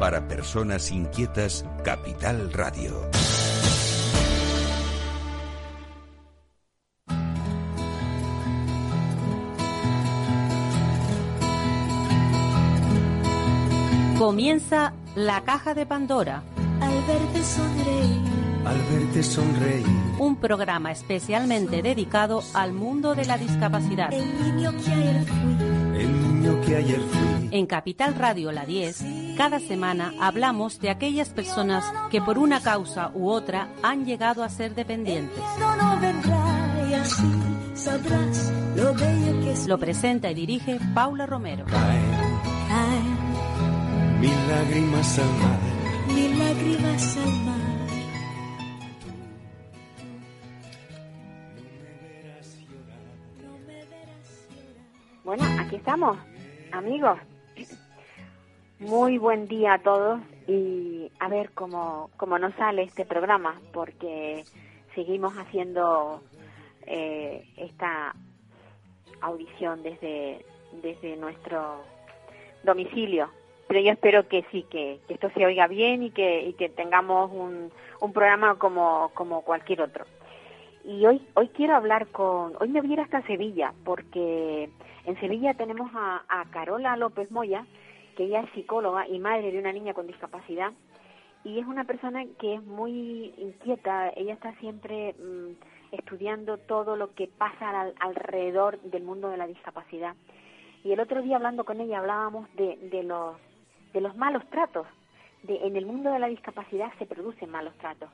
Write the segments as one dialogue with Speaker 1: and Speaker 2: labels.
Speaker 1: Para personas inquietas, Capital Radio.
Speaker 2: Comienza la caja de Pandora.
Speaker 3: Al verte sonreír.
Speaker 4: Al verte sonreír.
Speaker 2: Un programa especialmente dedicado al mundo de la discapacidad.
Speaker 3: El niño que ayer fui.
Speaker 4: El niño que ayer fui.
Speaker 2: En Capital Radio La 10, cada semana hablamos de aquellas personas que por una causa u otra han llegado a ser dependientes.
Speaker 3: Lo
Speaker 2: presenta y dirige Paula Romero.
Speaker 4: Caen
Speaker 3: Caen
Speaker 4: mil lágrimas al mar.
Speaker 3: mil lágrimas al mar.
Speaker 5: Bueno, aquí estamos, amigos. Muy buen día a todos y a ver cómo, cómo nos sale este programa, porque seguimos haciendo eh, esta audición desde, desde nuestro domicilio. Pero yo espero que sí, que, esto se oiga bien y que, y que tengamos un, un programa como, como cualquier otro. Y hoy, hoy quiero hablar con, hoy me voy a ir hasta Sevilla, porque en Sevilla tenemos a, a Carola López Moya, que ella es psicóloga y madre de una niña con discapacidad, y es una persona que es muy inquieta, ella está siempre mm, estudiando todo lo que pasa al- alrededor del mundo de la discapacidad. Y el otro día hablando con ella hablábamos de, de los de los malos tratos. De, en el mundo de la discapacidad se producen malos tratos.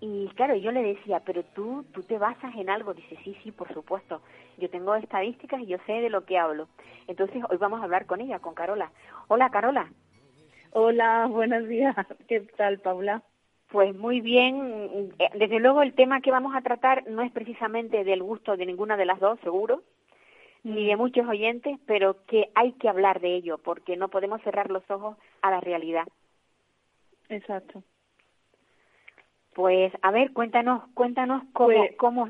Speaker 5: Y claro, yo le decía, pero tú, tú te basas en algo. Dice, sí, sí, por supuesto. Yo tengo estadísticas y yo sé de lo que hablo. Entonces, hoy vamos a hablar con ella, con Carola. Hola, Carola.
Speaker 6: Hola, buenos días. ¿Qué tal, Paula?
Speaker 5: Pues muy bien. Desde luego, el tema que vamos a tratar no es precisamente del gusto de ninguna de las dos, seguro, ni de muchos oyentes, pero que hay que hablar de ello, porque no podemos cerrar los ojos a la realidad.
Speaker 6: Exacto.
Speaker 5: Pues, a ver, cuéntanos, cuéntanos cómo,
Speaker 6: Pues,
Speaker 5: cómo,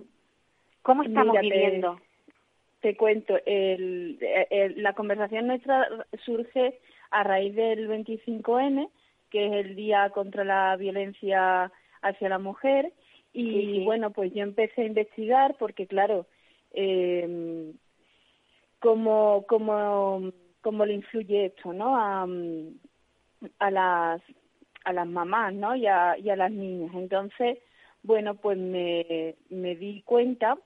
Speaker 5: cómo estamos viviendo.
Speaker 6: Te cuento, el, el- la conversación nuestra surge a raíz del 25N, que es el Día contra la Violencia hacia la Mujer, y
Speaker 5: Sí, sí.
Speaker 6: bueno, pues yo empecé a investigar porque, claro, eh, cómo, cómo, cómo le influye esto, ¿no? A, a las a las mamás, ¿no? Y a, y a las niñas. Entonces, bueno, pues me, me di cuenta,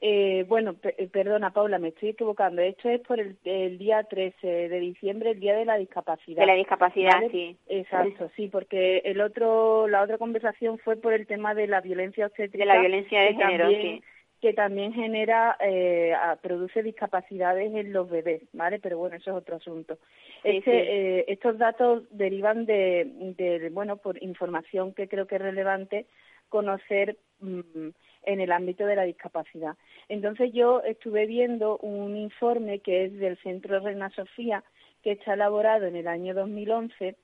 Speaker 6: eh, bueno, eh, perdona Paula, me estoy equivocando, esto es por el, el día 13 de diciembre, el día de la discapacidad.
Speaker 5: De la discapacidad,
Speaker 6: ¿vale?
Speaker 5: sí.
Speaker 6: Exacto, sí, porque el otro, la otra conversación fue por el tema de la violencia obstétrica.
Speaker 5: De la violencia de género,
Speaker 6: también-
Speaker 5: sí.
Speaker 6: Que también genera, eh, produce discapacidades en los bebés, ¿vale? Pero bueno, eso es otro asunto.
Speaker 5: Sí,
Speaker 6: Este,
Speaker 5: sí.
Speaker 6: eh, estos datos derivan de, de, bueno, por información que creo que es relevante conocer mm, en el ámbito de la discapacidad. Entonces yo estuve viendo un informe que es del Centro Reina Sofía, que está elaborado en el año 2011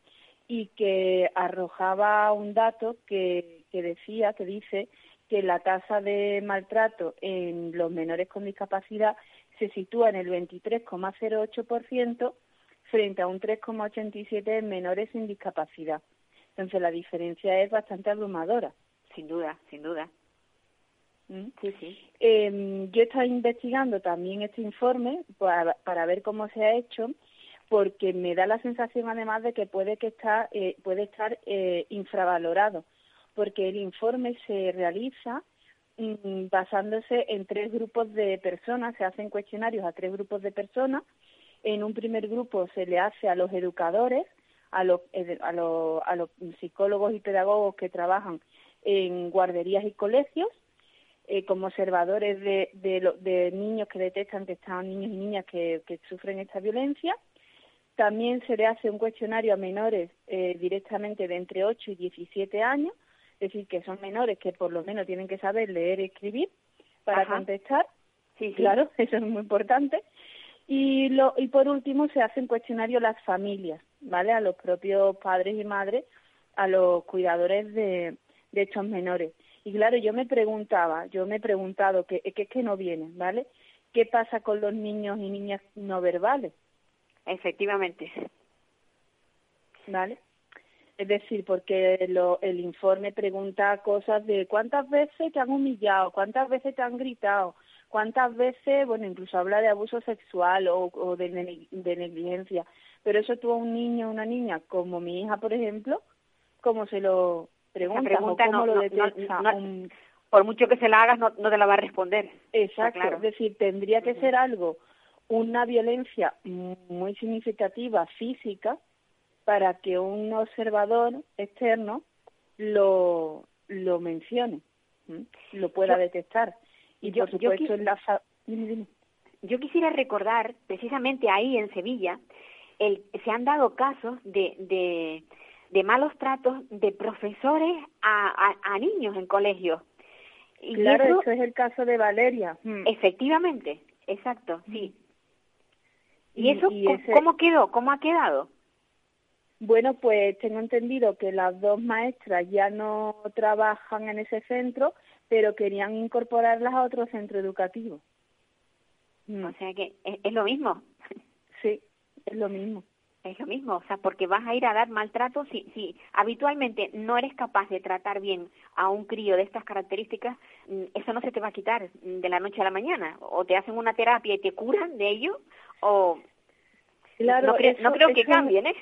Speaker 6: y que arrojaba un dato que, que decía, que dice que la tasa de maltrato en los menores con discapacidad se sitúa en el 23,08% frente a un 3,87% en menores sin discapacidad. Entonces la diferencia es bastante abrumadora.
Speaker 5: Sin duda, sin duda.
Speaker 6: ¿Mm?
Speaker 5: Sí, sí.
Speaker 6: Eh, yo estaba investigando también este informe para, para ver cómo se ha hecho, porque me da la sensación además de que puede que está, eh, puede estar eh, infravalorado, porque el informe se realiza mm, basándose en tres grupos de personas, se hacen cuestionarios a tres grupos de personas. En un primer grupo se le hace a los educadores, a los, a los, a los psicólogos y pedagogos que trabajan en guarderías y colegios, eh, como observadores de, niños que detectan que están niños y niñas que, que sufren esta violencia. También se le hace un cuestionario a menores eh, directamente de entre 8 y 17 años, es decir, que son menores que por lo menos tienen que saber leer y escribir para
Speaker 5: Ajá.
Speaker 6: contestar.
Speaker 5: Sí, sí.
Speaker 6: Claro, eso es muy importante. Y, lo, y por último se hace un cuestionario a las familias, ¿vale? A los propios padres y madres, a los cuidadores de, de estos menores. Y claro, yo me preguntaba, yo me he preguntado que, que es que no vienen, ¿vale? ¿Qué pasa con los niños y niñas no verbales,
Speaker 5: Efectivamente.
Speaker 6: ¿vale? Es decir, porque lo, el informe pregunta cosas de cuántas veces te han humillado, cuántas veces te han gritado, cuántas veces, bueno, incluso habla de abuso sexual o, o de, de, negligencia. Pero eso tú a un niño o una niña, como mi hija, por ejemplo, ¿cómo se lo pregunta o cómo lo detecta?
Speaker 5: por mucho que se la hagas, no, no te la va a responder.
Speaker 6: Exacto, es decir, tendría que ser algo, una violencia muy significativa física, para que un observador externo lo, lo mencione, lo pueda detectar. Y yo, por supuesto en la...
Speaker 5: Yo quisiera recordar, precisamente ahí en Sevilla, el, se han dado casos de, de, de malos tratos de profesores a, a, niños en colegios.
Speaker 6: Y claro, eso, es el caso de Valeria.
Speaker 5: Efectivamente, exacto, sí. ¿Y, eso cómo quedó? ¿Cómo ha quedado?
Speaker 6: Bueno, pues tengo entendido que las dos maestras ya no trabajan en ese centro, pero querían incorporarlas a otro centro educativo.
Speaker 5: Mm. O sea que es, lo mismo.
Speaker 6: Sí, es lo mismo.
Speaker 5: Es lo mismo, o sea, porque vas a ir a dar maltrato si, si habitualmente no eres capaz de tratar bien a un crío de estas características, mm, eso no se te va a quitar de la noche a la mañana. O te hacen una terapia y te curan de ello, o
Speaker 6: claro,
Speaker 5: no, no creo que cambien, ¿eh?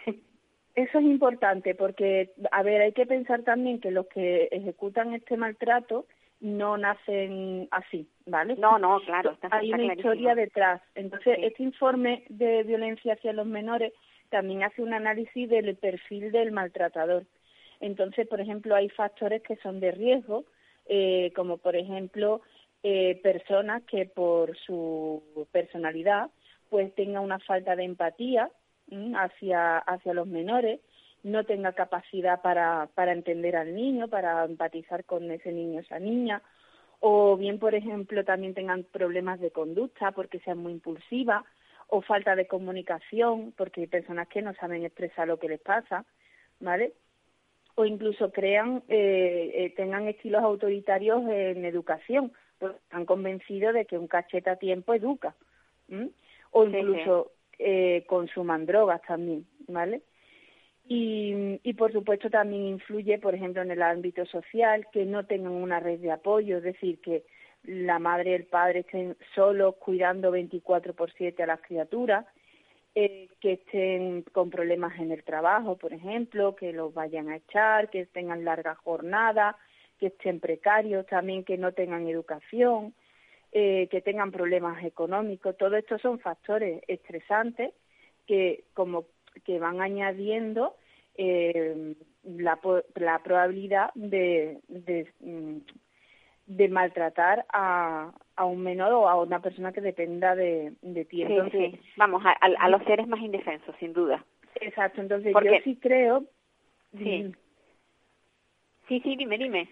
Speaker 6: Eso es importante porque, a ver, hay que pensar también que los que ejecutan este maltrato no nacen así, ¿vale?
Speaker 5: No, no, claro.
Speaker 6: hay una historia detrás. Entonces, este informe de violencia hacia los menores también hace un análisis del perfil del maltratador. Entonces, por ejemplo, hay factores que son de riesgo, eh, como por ejemplo eh, personas que por su personalidad pues tengan una falta de empatía hacia, hacia los menores, no tenga capacidad para, para entender al niño, para empatizar con ese niño o esa niña, o bien, por ejemplo, también tengan problemas de conducta porque sean muy impulsivas, o falta de comunicación porque hay personas que no saben expresar lo que les pasa, ¿vale? O incluso crean, eh, eh tengan estilos autoritarios en educación, porque están convencidos de que un cachete a tiempo educa, o incluso eh, consuman drogas también, ¿vale? Y, por supuesto también influye, por ejemplo, en el ámbito social, que no tengan una red de apoyo, es decir, que la madre y el padre estén solos cuidando 24 por 7 a las criaturas, eh, que estén con problemas en el trabajo, por ejemplo, que los vayan a echar, que tengan largas jornadas, que estén precarios, también que no tengan educación, eh, que tengan problemas económicos. Todo esto son factores estresantes que como que van añadiendo eh, la, la probabilidad de, de, mm, de maltratar a, a un menor o a una persona que dependa de, de ti.
Speaker 5: Entonces, Vamos, a, a, los seres más indefensos, sin duda.
Speaker 6: Exacto, entonces yo sí creo...
Speaker 5: Sí. Sí, sí, dime, dime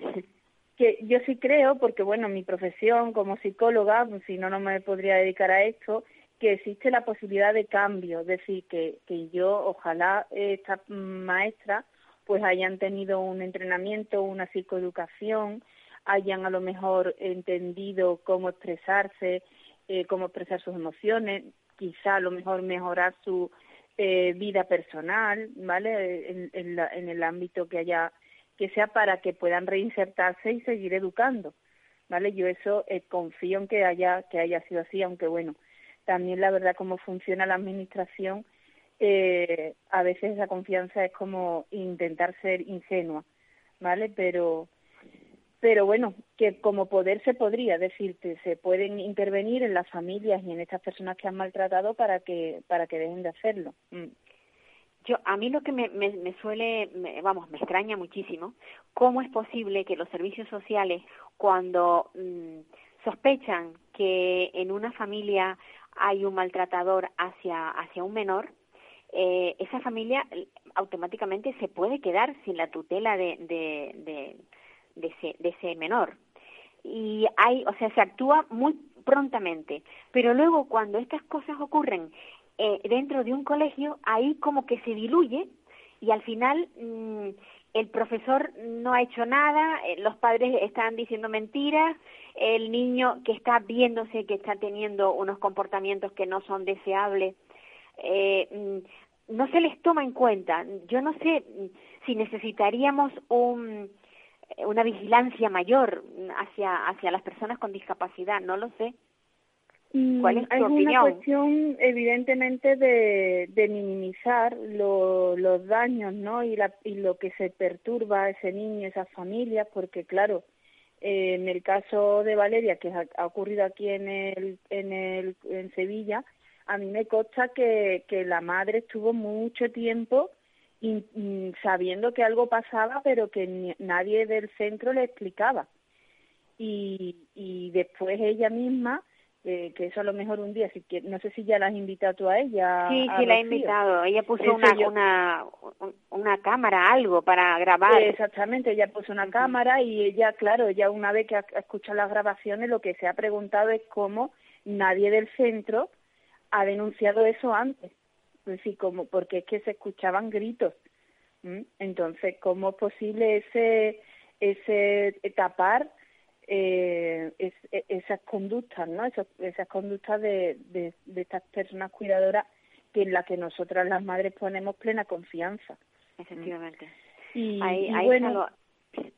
Speaker 6: que yo sí creo, porque bueno, mi profesión como psicóloga, si no, no me podría dedicar a esto, que existe la posibilidad de cambio, es decir, que, que yo, ojalá estas maestras pues hayan tenido un entrenamiento, una psicoeducación, hayan a lo mejor entendido cómo expresarse, eh, cómo expresar sus emociones, quizá a lo mejor mejorar su eh, vida personal, ¿vale? En, la, en el ámbito que haya que sea para que puedan reinsertarse y seguir educando, ¿vale? Yo eso eh, confío en que haya que haya sido así, aunque bueno, también la verdad cómo funciona la administración, eh, a veces esa confianza es como intentar ser ingenua, ¿vale? Pero pero bueno, que como poder se podría decirte, se pueden intervenir en las familias y en estas personas que han maltratado para que para que dejen de hacerlo. Mm.
Speaker 5: Yo, a mí lo que me, me, suele, vamos, me extraña muchísimo, cómo es posible que los servicios sociales, cuando mm, sospechan que en una familia hay un maltratador hacia, hacia un menor, eh, esa familia automáticamente se puede quedar sin la tutela de, de, de, ese, de ese menor. Y hay, o sea, se actúa muy prontamente. Pero luego, cuando estas cosas ocurren eh, dentro de un colegio, ahí como que se diluye y al final mm, el profesor no ha hecho nada, eh, los padres están diciendo mentiras, el niño que está viéndose que está teniendo unos comportamientos que no son deseables, eh, mm, no se les toma en cuenta. Yo no sé si necesitaríamos un, una vigilancia mayor hacia, hacia las personas con discapacidad, no lo sé. ¿Cuál es tu
Speaker 6: es
Speaker 5: opinión?
Speaker 6: una cuestión evidentemente de, de minimizar lo, los daños no y, la, y lo que se perturba a ese niño esas familias porque claro eh, en el caso de Valeria que ha, ha, ocurrido aquí en el en el en Sevilla a mí me consta que, que la madre estuvo mucho tiempo in, in, sabiendo que algo pasaba pero que ni, nadie del centro le explicaba y, y después ella misma eh, que eso a lo mejor un día, si no sé si ya la has invitado tú a ella.
Speaker 5: Sí,
Speaker 6: a
Speaker 5: sí, la he invitado. Ella puso una,
Speaker 6: yo...
Speaker 5: una, una cámara, algo para grabar.
Speaker 6: Exactamente, ella puso una uh -huh. cámara y ella, claro, ella una vez que ha escuchado las grabaciones, lo que se ha preguntado es cómo nadie del centro ha denunciado eso antes. Es decir, como, porque es que se escuchaban gritos. ¿Mm? Entonces, ¿cómo es posible ese, ese tapar eh, es, esas conductas, ¿no? Esas, esas conductas de, de, de, estas personas cuidadoras que en las que nosotras las madres ponemos plena confianza.
Speaker 5: Efectivamente.
Speaker 6: Y,
Speaker 5: ahí,
Speaker 6: y
Speaker 5: ahí
Speaker 6: bueno,
Speaker 5: lo,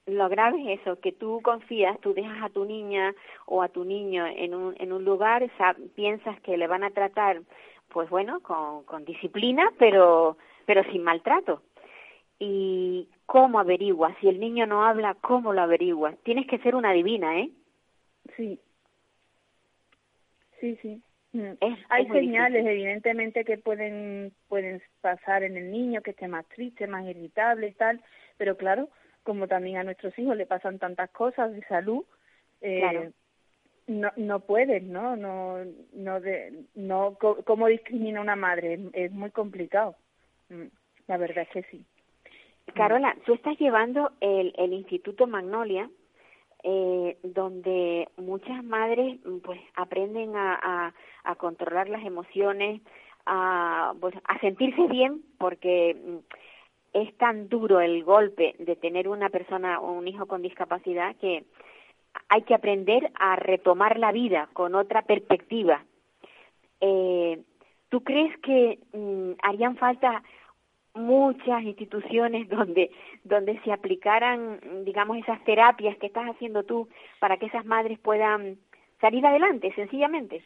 Speaker 5: lo, grave es eso, que tú confías, tú dejas a tu niña o a tu niño en un, en un lugar, o sea, piensas que le van a tratar, pues bueno, con, con disciplina, pero, pero sin maltrato. Y cómo averiguas, si el niño no habla, cómo lo averiguas. Tienes que ser una divina, ¿eh?
Speaker 6: Sí. Sí, sí.
Speaker 5: Es,
Speaker 6: Hay
Speaker 5: es
Speaker 6: señales,
Speaker 5: difícil.
Speaker 6: evidentemente, que pueden, pueden pasar en el niño, que esté más triste, más irritable y tal, pero claro, como también a nuestros hijos le pasan tantas cosas de salud, eh,
Speaker 5: Claro.
Speaker 6: no, no puedes, ¿no? No, no, de, no, ¿cómo discrimina una madre? Es, es muy complicado. Mm, La verdad es que sí.
Speaker 5: Carola, tú estás llevando el, el Instituto Magnolia, eh, donde muchas madres mm, pues aprenden a, a, a controlar las emociones, a, pues, a sentirse bien, porque mm, es tan duro el golpe de tener una persona o un hijo con discapacidad que hay que aprender a retomar la vida con otra perspectiva. Eh, ¿Tú crees que mm, harían falta muchas instituciones donde donde se aplicaran digamos esas terapias que estás haciendo tú para que esas madres puedan salir adelante sencillamente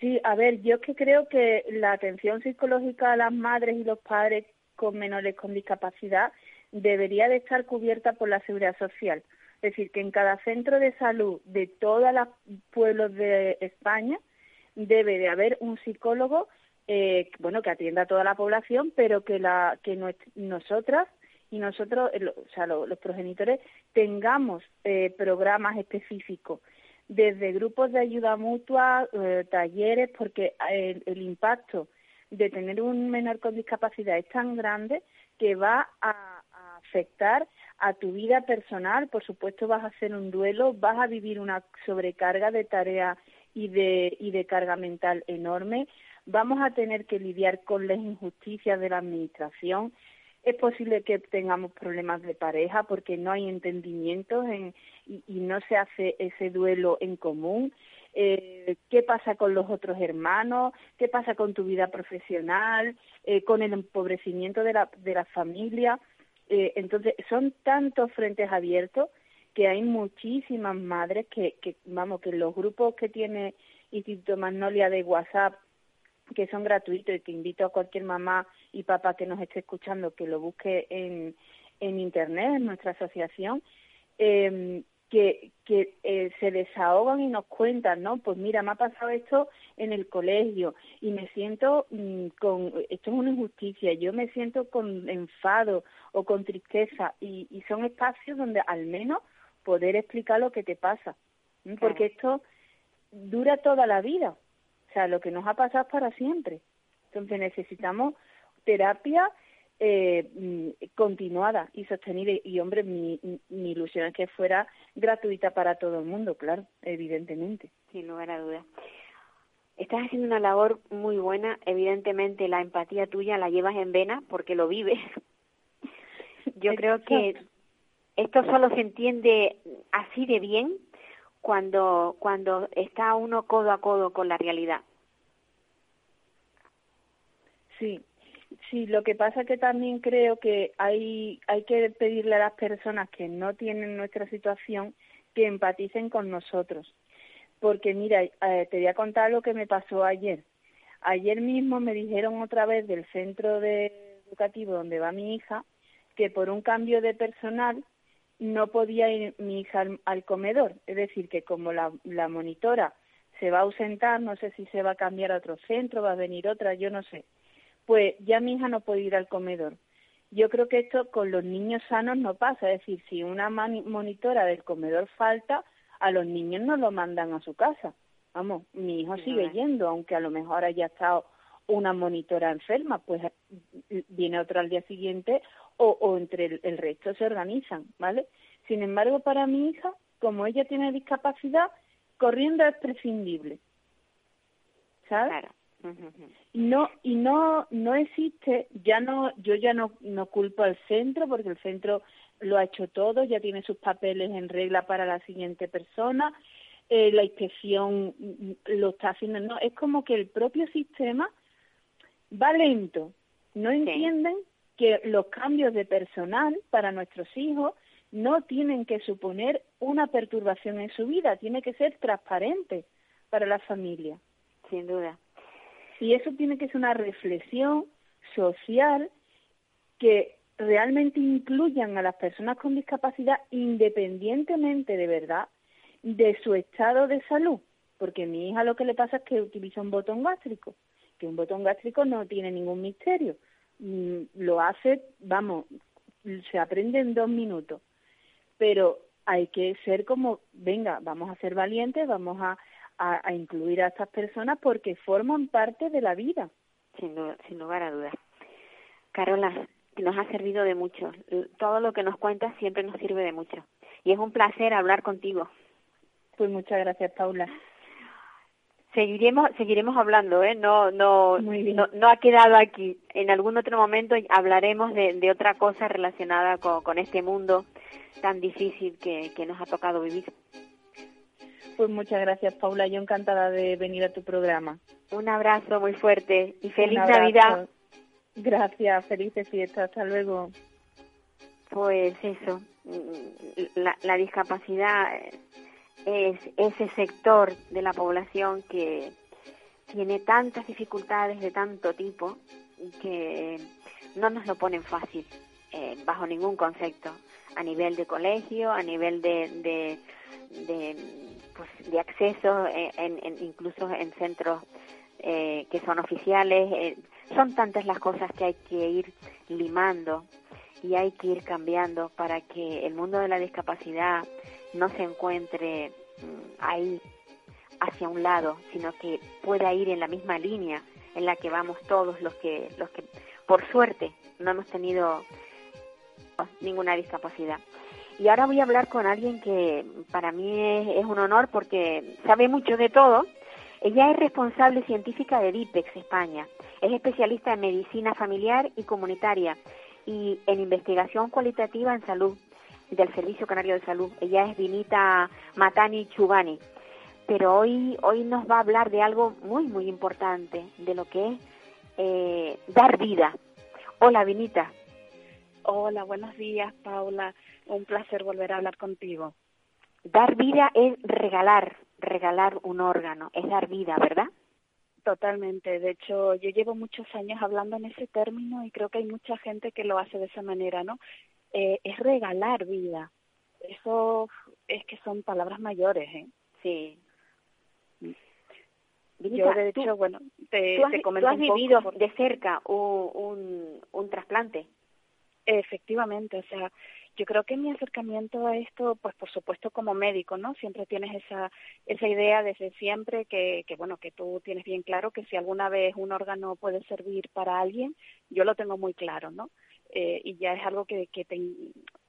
Speaker 6: Sí, a ver, yo es que creo que la atención psicológica a las madres y los padres con menores con discapacidad debería de estar cubierta por la seguridad social. Es decir, que en cada centro de salud de todos los pueblos de España debe de haber un psicólogo eh, bueno, que atienda a toda la población, pero que la que nosotras y nosotros, eh, o sea, lo, los progenitores, tengamos eh, programas específicos, desde grupos de ayuda mutua, eh, talleres, porque el, el, impacto de tener un menor con discapacidad es tan grande que va a, a afectar a tu vida personal, por supuesto vas a hacer un duelo, vas a vivir una sobrecarga de tarea y de, y de carga mental enorme, vamos a tener que lidiar con las injusticias de la administración. Es posible que tengamos problemas de pareja porque no hay entendimientos en, y, y, no se hace ese duelo en común. Eh, ¿Qué pasa con los otros hermanos? ¿Qué pasa con tu vida profesional? Eh, ¿Con el empobrecimiento de la, de la familia? Eh, entonces, son tantos frentes abiertos que hay muchísimas madres que, que, vamos, que los grupos que tiene Instituto Magnolia de WhatsApp que son gratuitos y que invito a cualquier mamá y papá que nos esté escuchando que lo busque en, en internet, en nuestra asociación, eh, que, que eh, se desahogan y nos cuentan, ¿no? Pues mira, me ha pasado esto en el colegio y me siento mmm, con, esto es una injusticia, yo me siento con enfado o con tristeza y, y son espacios donde al menos poder explicar lo que te pasa, porque esto dura toda la vida, sea, lo que nos ha pasado es para siempre. Entonces necesitamos terapia eh, continuada y sostenida. Y, hombre, mi, mi ilusión es que fuera gratuita para todo el mundo, claro, evidentemente.
Speaker 5: Sin lugar a dudas. Estás haciendo una labor muy buena. Evidentemente, la empatía tuya la llevas en vena porque lo vives. Yo creo que esto solo se entiende así de bien cuando cuando está uno codo a codo con la realidad.
Speaker 6: Sí, Sí, lo que pasa que también creo que hay, hay que pedirle a las personas que no tienen nuestra situación que empaticen con nosotros. Porque mira, eh, te voy a contar lo que me pasó ayer. Ayer mismo me dijeron otra vez del centro de educativo donde va mi hija que por un cambio de personal no podía ir mi hija al, comedor. Es decir, que como la, la monitora se va a ausentar, no sé si se va a cambiar a otro centro, va a venir otra, yo no sé pues ya mi hija no puede ir al comedor. Yo creo que esto con los niños sanos no pasa, es decir, si una monitora del comedor falta, a los niños no lo mandan a su casa. Vamos, mi hijo sigue yendo, aunque a lo mejor haya estado una monitora enferma, pues eh, viene otra al día siguiente o, o entre el, el, resto se organizan, ¿vale? Sin embargo, para mi hija, como ella tiene discapacidad, corriendo es prescindible, ¿sabes? Claro. No y no no existe, ya no yo ya no no culpo al centro porque el centro lo ha hecho todo, ya tiene sus papeles en regla para la siguiente persona, eh, la inspección lo está haciendo, no, es como que el propio sistema va lento, no entienden que los cambios de personal para nuestros hijos no tienen que suponer una perturbación en su vida, tiene que ser transparente para la familia.
Speaker 5: Sin duda.
Speaker 6: Y eso tiene que ser una reflexión social que realmente incluyan a las personas con discapacidad independientemente de verdad de su estado de salud. Porque a mi hija lo que le pasa es que utiliza un botón gástrico, que un botón gástrico no tiene ningún misterio. Mm, lo hace, vamos, se aprende en dos minutos. Pero hay que ser como, venga, vamos a ser valientes, vamos a a, incluir a estas personas porque forman parte de la vida.
Speaker 5: Sin, sin lugar a dudas. Carola, nos ha servido de mucho. Todo lo que nos cuentas siempre nos sirve de mucho. Y es un placer hablar contigo.
Speaker 6: Pues muchas gracias, Paula.
Speaker 5: Seguiremos, seguiremos hablando, ¿eh? No, no, no, no, ha quedado aquí. En algún otro momento hablaremos de, de otra cosa relacionada con, con este mundo tan difícil que, que nos ha tocado vivir.
Speaker 6: Pues muchas gracias, Paula. Yo encantada de venir a tu programa.
Speaker 5: Un abrazo muy fuerte y feliz Navidad.
Speaker 6: Gracias, felices fiestas. Hasta luego.
Speaker 5: Pues eso, la, la discapacidad es ese sector de la población que tiene tantas dificultades de tanto tipo que no nos lo ponen fácil, eh, bajo ningún concepto, a nivel de colegio, a nivel de, de pues, de acceso eh, en, incluso en centros eh, que son oficiales. Eh, son tantas las cosas que hay que ir limando y hay que ir cambiando para que el mundo de la discapacidad no se encuentre mm, ahí hacia un lado, sino que pueda ir en la misma línea en la que vamos todos los que los que por suerte no hemos tenido ninguna discapacidad. Y ahora voy a hablar con alguien que para mí es, un honor porque sabe mucho de todo. Ella es responsable científica de DIPEX España. Es especialista en medicina familiar y comunitaria y en investigación cualitativa en salud del Servicio Canario de Salud. Ella es Vinita Matani Chubani. Pero hoy, hoy nos va a hablar de algo muy, muy importante, de lo que es eh, dar vida. Hola, Vinita.
Speaker 7: Hola, buenos días, Paula. Un placer volver a hablar contigo.
Speaker 5: Dar vida es regalar, regalar un órgano, es dar vida, ¿verdad?
Speaker 7: Totalmente. De hecho, yo llevo muchos años hablando en ese término y creo que hay mucha gente que lo hace de esa manera, ¿no? Eh, es regalar vida. Eso es que son palabras mayores, ¿eh?
Speaker 5: Sí.
Speaker 7: yo, de hecho, bueno, te,
Speaker 5: ¿tú has,
Speaker 7: te
Speaker 5: comento ¿tú has vivido de cerca un, un, un trasplante?
Speaker 7: Efectivamente, o sea, yo creo que mi acercamiento a esto, pues por supuesto como médico, ¿no? Siempre tienes esa esa idea desde siempre que, que bueno, que tú tienes bien claro que si alguna vez un órgano puede servir para alguien, yo lo tengo muy claro, ¿no? Eh, y ya es algo que, que te,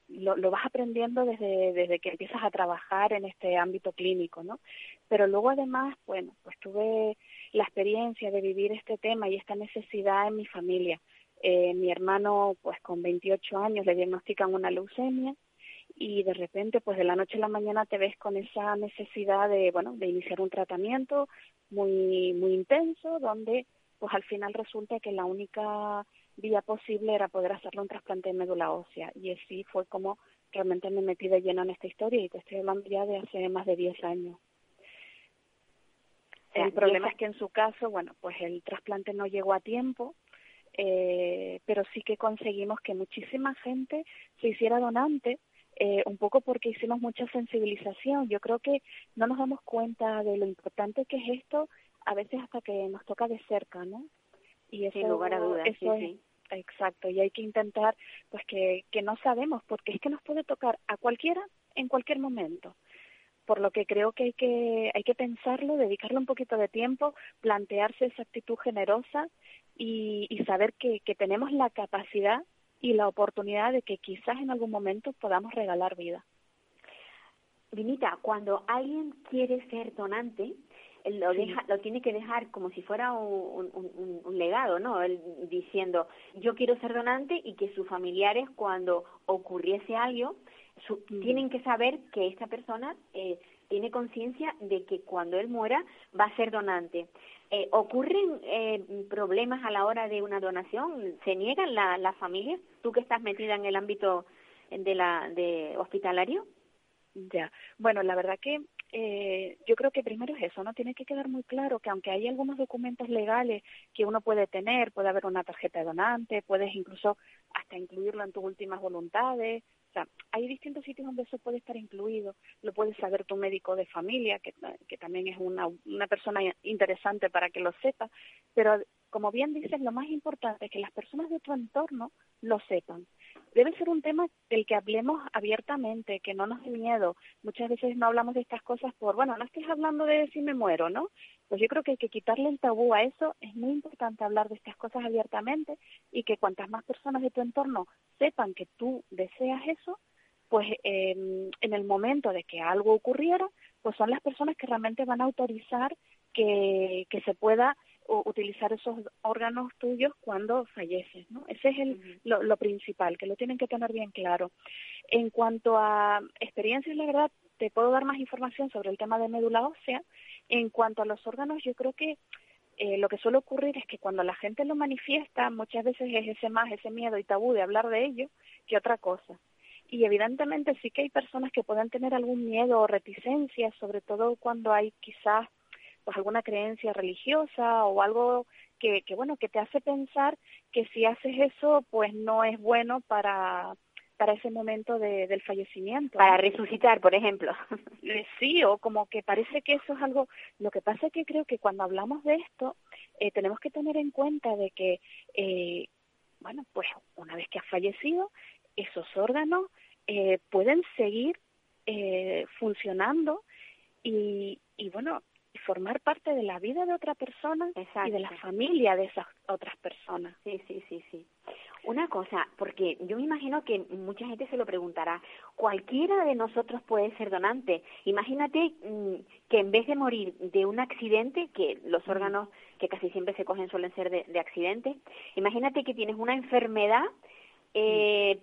Speaker 7: lo, lo, vas aprendiendo desde, desde que empiezas a trabajar en este ámbito clínico, ¿no? Pero luego además, bueno, pues tuve la experiencia de vivir este tema y esta necesidad en mi familia. Eh, mi hermano, pues con 28 años, le diagnostican una leucemia y de repente, pues de la noche a la mañana te ves con esa necesidad de, bueno, de iniciar un tratamiento muy, muy intenso, donde, pues al final resulta que la única vía posible era poder hacerle un trasplante de médula ósea. Y así fue como realmente me metí de lleno en esta historia y te estoy hablando ya de hace más de 10 años. El problema es que en su caso, bueno, pues el trasplante no llegó a tiempo, eh, pero sí que conseguimos que muchísima gente se hiciera donante, eh, un poco porque hicimos mucha sensibilización. Yo creo que no nos damos cuenta de lo importante que es esto, a veces hasta que nos toca de cerca, ¿no?
Speaker 5: Y eso, Sin lugar a dudas, sí, sí.
Speaker 7: Exacto, y hay que intentar, pues que, que no sabemos, porque es que nos puede tocar a cualquiera en cualquier momento por lo que creo que hay que hay que pensarlo, dedicarle un poquito de tiempo, plantearse esa actitud generosa y, y saber que, que, tenemos la capacidad y la oportunidad de que quizás en algún momento podamos regalar vida.
Speaker 5: Vinita, cuando alguien quiere ser donante, lo deja, lo tiene que dejar como si fuera un, un, un, legado, ¿no? Él diciendo, yo quiero ser donante y que sus familiares cuando ocurriese algo, mm. tienen que saber que esta persona eh, tiene conciencia de que cuando él muera va a ser donante. Eh, ¿Ocurren eh, problemas a la hora de una donación? ¿Se niegan las la familias? Tú que estás metida en el ámbito de la de hospitalario.
Speaker 7: Ya, bueno, la verdad que eh, yo creo que primero es eso, no tiene que quedar muy claro que aunque hay algunos documentos legales que uno puede tener, puede haber una tarjeta de donante, puedes incluso hasta incluirlo en tus últimas voluntades, o sea, hay distintos sitios donde eso puede estar incluido, lo puede saber tu médico de familia, que, que también es una, una persona interesante para que lo sepa, pero como bien dices, lo más importante es que las personas de tu entorno lo sepan. Debe ser un tema del que hablemos abiertamente, que no nos dé miedo. Muchas veces no hablamos de estas cosas por, bueno, no estés hablando de si me muero, ¿no? Pues yo creo que hay que quitarle el tabú a eso. Es muy importante hablar de estas cosas abiertamente y que cuantas más personas de tu entorno sepan que tú deseas eso, pues eh, en el momento de que algo ocurriera, pues son las personas que realmente van a autorizar que, que se pueda utilizar esos órganos tuyos cuando falleces, ¿no? Ese es el, lo, lo, principal, que lo tienen que tener bien claro. En cuanto a experiencias, la verdad, te puedo dar más información sobre el tema de médula ósea. En cuanto a los órganos, yo creo que eh, lo que suele ocurrir es que cuando la gente lo manifiesta, muchas veces es ese más, ese miedo y tabú de hablar de ello que otra cosa. Y evidentemente sí que hay personas que pueden tener algún miedo o reticencia, sobre todo cuando hay quizás pues alguna creencia religiosa o algo que, que bueno que te hace pensar que si haces eso pues no es bueno para para ese momento de, del fallecimiento.
Speaker 5: Para resucitar, por ejemplo.
Speaker 7: Eh, sí, o como que parece que eso es algo... Lo que pasa es que creo que cuando hablamos de esto, eh, tenemos que tener en cuenta de que, eh, bueno, pues una vez que has fallecido, esos órganos eh, pueden seguir eh, funcionando y, y, bueno, formar parte de la vida de otra persona y de la familia de esas otras personas.
Speaker 5: Sí, sí, sí, sí. Una cosa, porque yo me imagino que mucha gente se lo preguntará, cualquiera de nosotros puede ser donante. Imagínate mm, que en vez de morir de un accidente, que los órganos que casi siempre se cogen suelen ser de, de accidente, imagínate que tienes una enfermedad eh,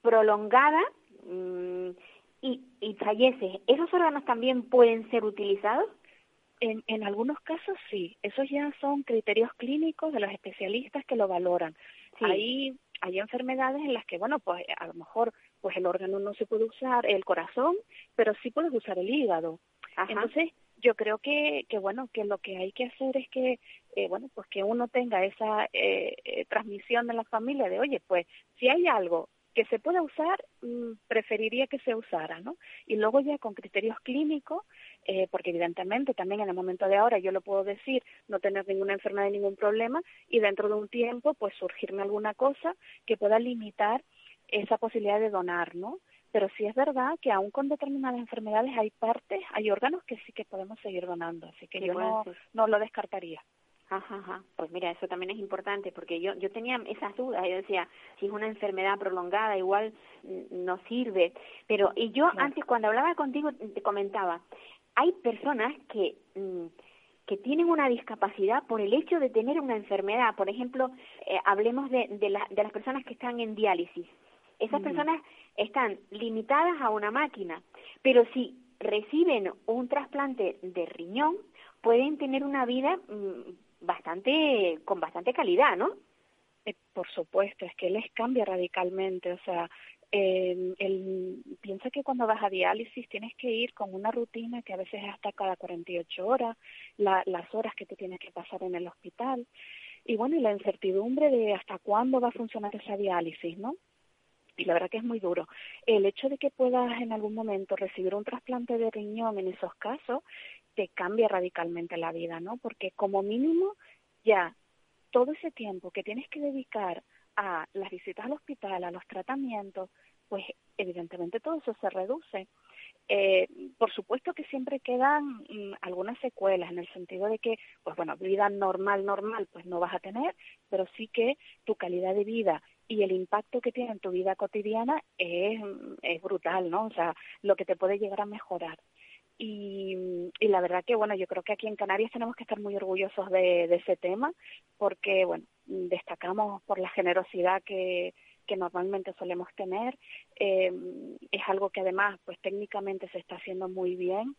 Speaker 5: prolongada mm, y, y falleces. ¿Esos órganos también pueden ser utilizados?
Speaker 7: En, en algunos casos sí, esos ya son criterios clínicos de los especialistas que lo valoran. Hay, hay enfermedades en las que, bueno, pues a lo mejor pues el órgano no se puede usar, el corazón, pero sí puedes usar el hígado. Entonces, yo creo que, que, bueno, que lo que hay que hacer es que, eh, bueno, pues que uno tenga esa eh, eh, transmisión de la familia de, oye, pues si hay algo que se pueda usar, mm, preferiría que se usara, ¿no? Y luego ya con criterios clínicos, eh, porque evidentemente también en el momento de ahora yo lo puedo decir, no tener ninguna enfermedad, ningún problema, y dentro de un tiempo pues surgirme alguna cosa que pueda limitar esa posibilidad de donar, ¿no? Pero sí es verdad que aún con determinadas enfermedades hay partes, hay órganos que sí que podemos seguir donando, así que yo no, no lo descartaría.
Speaker 5: Ajá, ajá. Pues mira, eso también es importante porque yo yo tenía esas dudas. Yo decía, si es una enfermedad prolongada, igual no sirve. Pero, y yo antes, cuando hablaba contigo, te comentaba, hay personas que mm, que tienen una discapacidad por el hecho de tener una enfermedad. Por ejemplo, eh, hablemos de, de, la, de las personas que están en diálisis. Esas personas están limitadas a una máquina, pero si reciben un trasplante de riñón, pueden tener una vida mm, bastante con bastante calidad, ¿no?
Speaker 7: Eh, por supuesto, es que les cambia radicalmente, o sea, eh, el, piensa que cuando vas a diálisis tienes que ir con una rutina que a veces es hasta cada 48 horas, la, las horas que te tienes que pasar en el hospital, y bueno, y la incertidumbre de hasta cuándo va a funcionar esa diálisis, ¿no? y la verdad que es muy duro. El hecho de que puedas en algún momento recibir un trasplante de riñón en esos casos te cambia radicalmente la vida, ¿no? Porque como mínimo ya todo ese tiempo que tienes que dedicar a las visitas al hospital, a los tratamientos, pues evidentemente todo eso se reduce. Eh, por supuesto que siempre quedan mm, algunas secuelas en el sentido de que, pues bueno, vida normal, normal, pues no vas a tener, pero sí que tu calidad de vida y el impacto que tiene en tu vida cotidiana es, es brutal, ¿no? O sea, lo que te puede llegar a mejorar. Y, la verdad que, bueno, yo creo que aquí en Canarias tenemos que estar muy orgullosos de, de ese tema porque, bueno, destacamos por la generosidad que, que normalmente solemos tener. Eh, es algo que además, pues técnicamente se está haciendo muy bien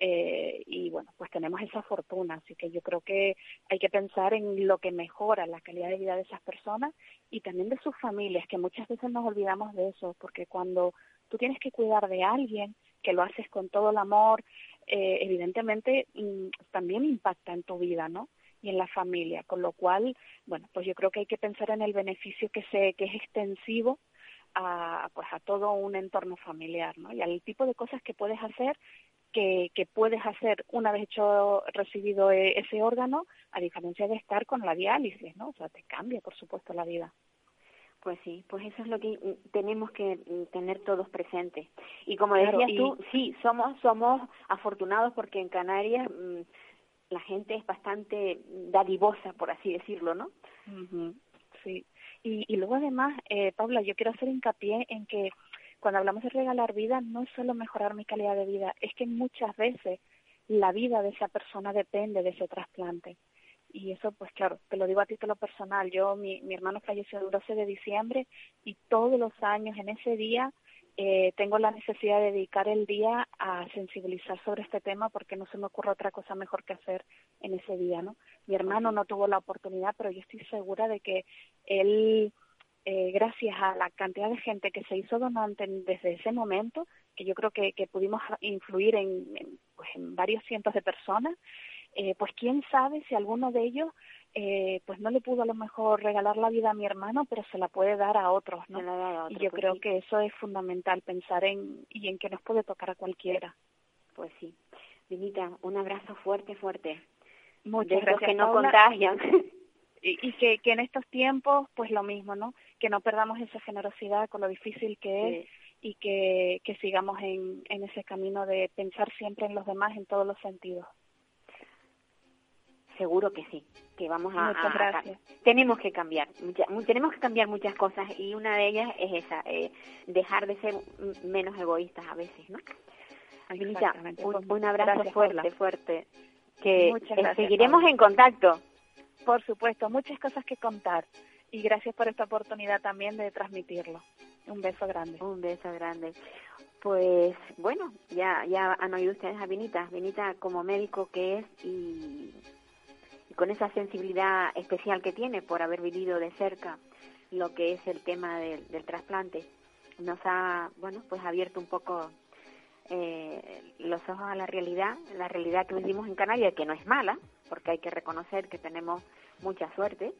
Speaker 7: eh, y bueno, pues tenemos esa fortuna, así que yo creo que hay que pensar en lo que mejora la calidad de vida de esas personas y también de sus familias, que muchas veces nos olvidamos de eso, porque cuando tú tienes que cuidar de alguien, que lo haces con todo el amor, eh, evidentemente mm, también impacta en tu vida, ¿no? y en la familia, con lo cual, bueno, pues yo creo que hay que pensar en el beneficio que se que es extensivo a pues a todo un entorno familiar, ¿no? Y al tipo de cosas que puedes hacer que, que puedes hacer una vez hecho recibido e, ese órgano, a diferencia de estar con la diálisis, ¿no? O sea, te cambia, por supuesto, la vida.
Speaker 5: Pues sí, pues eso es lo que mm, tenemos que mm, tener todos presentes. Y como decías tú, sí, somos somos afortunados porque en Canarias mm, la gente es bastante dadivosa, por así decirlo, ¿no?
Speaker 7: Sí. Y, y luego además, eh, Paula, yo quiero hacer hincapié en que cuando hablamos de regalar vida, no es solo mejorar mi calidad de vida, es que muchas veces la vida de esa persona depende de ese trasplante. Y eso, pues claro, te lo digo a título personal. Yo, mi, mi hermano falleció el 12 de diciembre y todos los años en ese día eh, tengo la necesidad de dedicar el día a sensibilizar sobre este tema porque no se me ocurre otra cosa mejor que hacer en ese día, ¿no? Mi hermano no tuvo la oportunidad, pero yo estoy segura de que él eh, gracias a la cantidad de gente que se hizo donante desde ese momento, que yo creo que, que pudimos influir en, pues en varios cientos de personas, eh, pues quién sabe si alguno de ellos eh, pues no le pudo a lo mejor regalar la vida a mi hermano, pero se la puede dar a otros, ¿no? y yo
Speaker 5: pues
Speaker 7: creo que eso es fundamental, pensar en y en que nos puede tocar a cualquiera.
Speaker 5: Pues sí. Vinita, un abrazo fuerte, fuerte.
Speaker 7: Muchas
Speaker 5: de
Speaker 7: gracias.
Speaker 5: que no
Speaker 7: Paula.
Speaker 5: contagian.
Speaker 7: y, y que, que en estos tiempos, pues lo mismo, ¿no? Que no perdamos esa generosidad con lo difícil que es y que, que sigamos en, en ese camino de pensar siempre en los demás en todos los sentidos.
Speaker 5: Seguro que sí, que vamos a...
Speaker 7: Muchas
Speaker 5: a- a-
Speaker 7: gracias.
Speaker 5: tenemos que cambiar, mucha- tenemos que cambiar muchas cosas y una de ellas es esa, eh, dejar de ser menos egoístas a veces, ¿no? Vinita, un,
Speaker 7: Pues,
Speaker 5: un abrazo
Speaker 7: gracias,
Speaker 5: fuerte,
Speaker 7: Paula.
Speaker 5: fuerte. Que
Speaker 7: Muchas gracias,
Speaker 5: seguiremos
Speaker 7: Paula.
Speaker 5: en contacto.
Speaker 7: Por supuesto, muchas cosas que contar. Y gracias por esta oportunidad también de transmitirlo. Un beso grande.
Speaker 5: Un beso grande. Pues bueno, ya ya han oído ustedes a Vinita, Vinita como médico que es y con esa sensibilidad especial que tiene por haber vivido de cerca lo que es el tema del, del trasplante, nos ha bueno pues abierto un poco eh, los ojos a la realidad, la realidad que vivimos en Canarias, que no es mala, porque hay que reconocer que tenemos mucha suerte.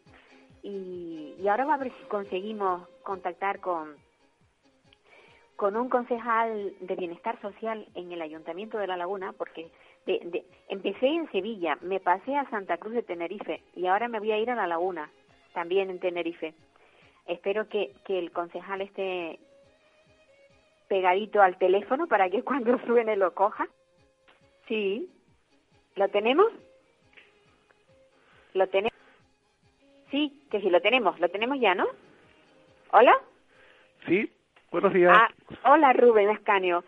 Speaker 5: Y, y ahora va a ver si conseguimos contactar con, con un concejal de bienestar social en el Ayuntamiento de La Laguna, porque de, de- empecé en Sevilla, me pasé a Santa Cruz de Tenerife y ahora me voy a ir a La Laguna, también en Tenerife. Espero que, que el concejal esté pegadito al teléfono para que cuando suene lo coja. Sí. ¿Lo tenemos? ¿Lo tenemos? Sí, que sí, lo tenemos. Lo tenemos ya, ¿no? ¿Hola?
Speaker 8: Sí, buenos días.
Speaker 5: Ah, hola Rubén Ascanio.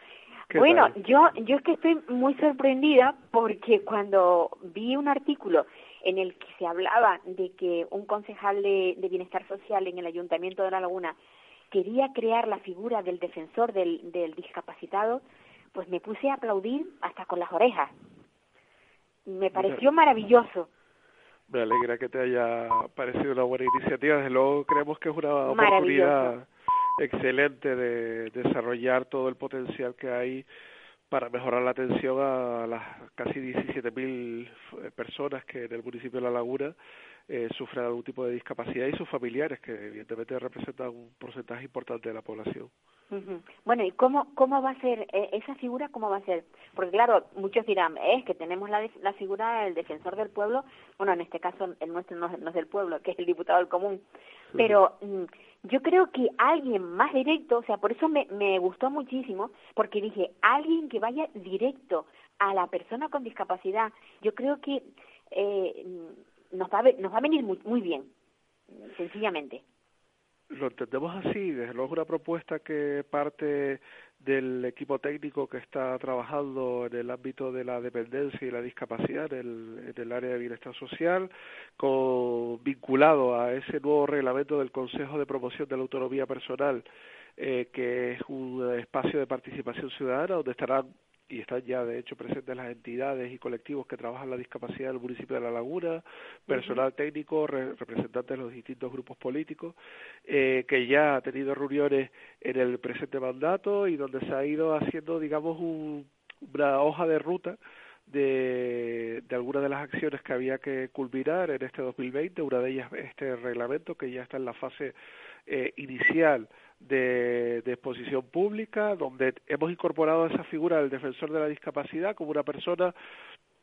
Speaker 8: ¿Qué
Speaker 5: Bueno,
Speaker 8: tal?
Speaker 5: yo yo es que estoy muy sorprendida porque cuando vi un artículo en el que se hablaba de que un concejal de, de bienestar social en el Ayuntamiento de La Laguna quería crear la figura del defensor del, del discapacitado, pues me puse a aplaudir hasta con las orejas. Me pareció maravilloso.
Speaker 8: Me alegra que te haya parecido una buena iniciativa. Desde luego creemos que es una oportunidad excelente de desarrollar todo el potencial que hay para mejorar la atención a las casi 17.000 personas que en el municipio de La Laguna eh, sufren algún tipo de discapacidad y sus familiares, que evidentemente representan un porcentaje importante de la población.
Speaker 5: Bueno, ¿y cómo, cómo va a ser eh, esa figura? ¿Cómo va a ser? Porque claro, muchos dirán, es que tenemos la, la figura del defensor del pueblo, bueno, en este caso el nuestro no, es del pueblo, que es el diputado del común, pero mm, yo creo que alguien más directo, o sea, por eso me, me gustó muchísimo, porque dije, alguien que vaya directo a la persona con discapacidad, yo creo que eh, nos, va a, nos va a venir muy, muy bien, sencillamente
Speaker 8: lo entendemos así, desde luego es una propuesta que parte del equipo técnico que está trabajando en el ámbito de la dependencia y la discapacidad en el, área de bienestar social, con, vinculado a ese nuevo reglamento del Consejo de Promoción de la Autonomía Personal, eh, que es un espacio de participación ciudadana donde estarán y están ya de hecho presentes las entidades y colectivos que trabajan la discapacidad del municipio de La Laguna, personal técnico, representantes de los distintos grupos políticos, eh, que ya ha tenido reuniones en el presente mandato y donde se ha ido haciendo, digamos, una hoja de ruta de, de algunas de las acciones que había que culminar en este 2020, una de ellas este reglamento que ya está en la fase eh, inicial de, exposición pública, donde hemos incorporado esa figura del defensor de la discapacidad como una persona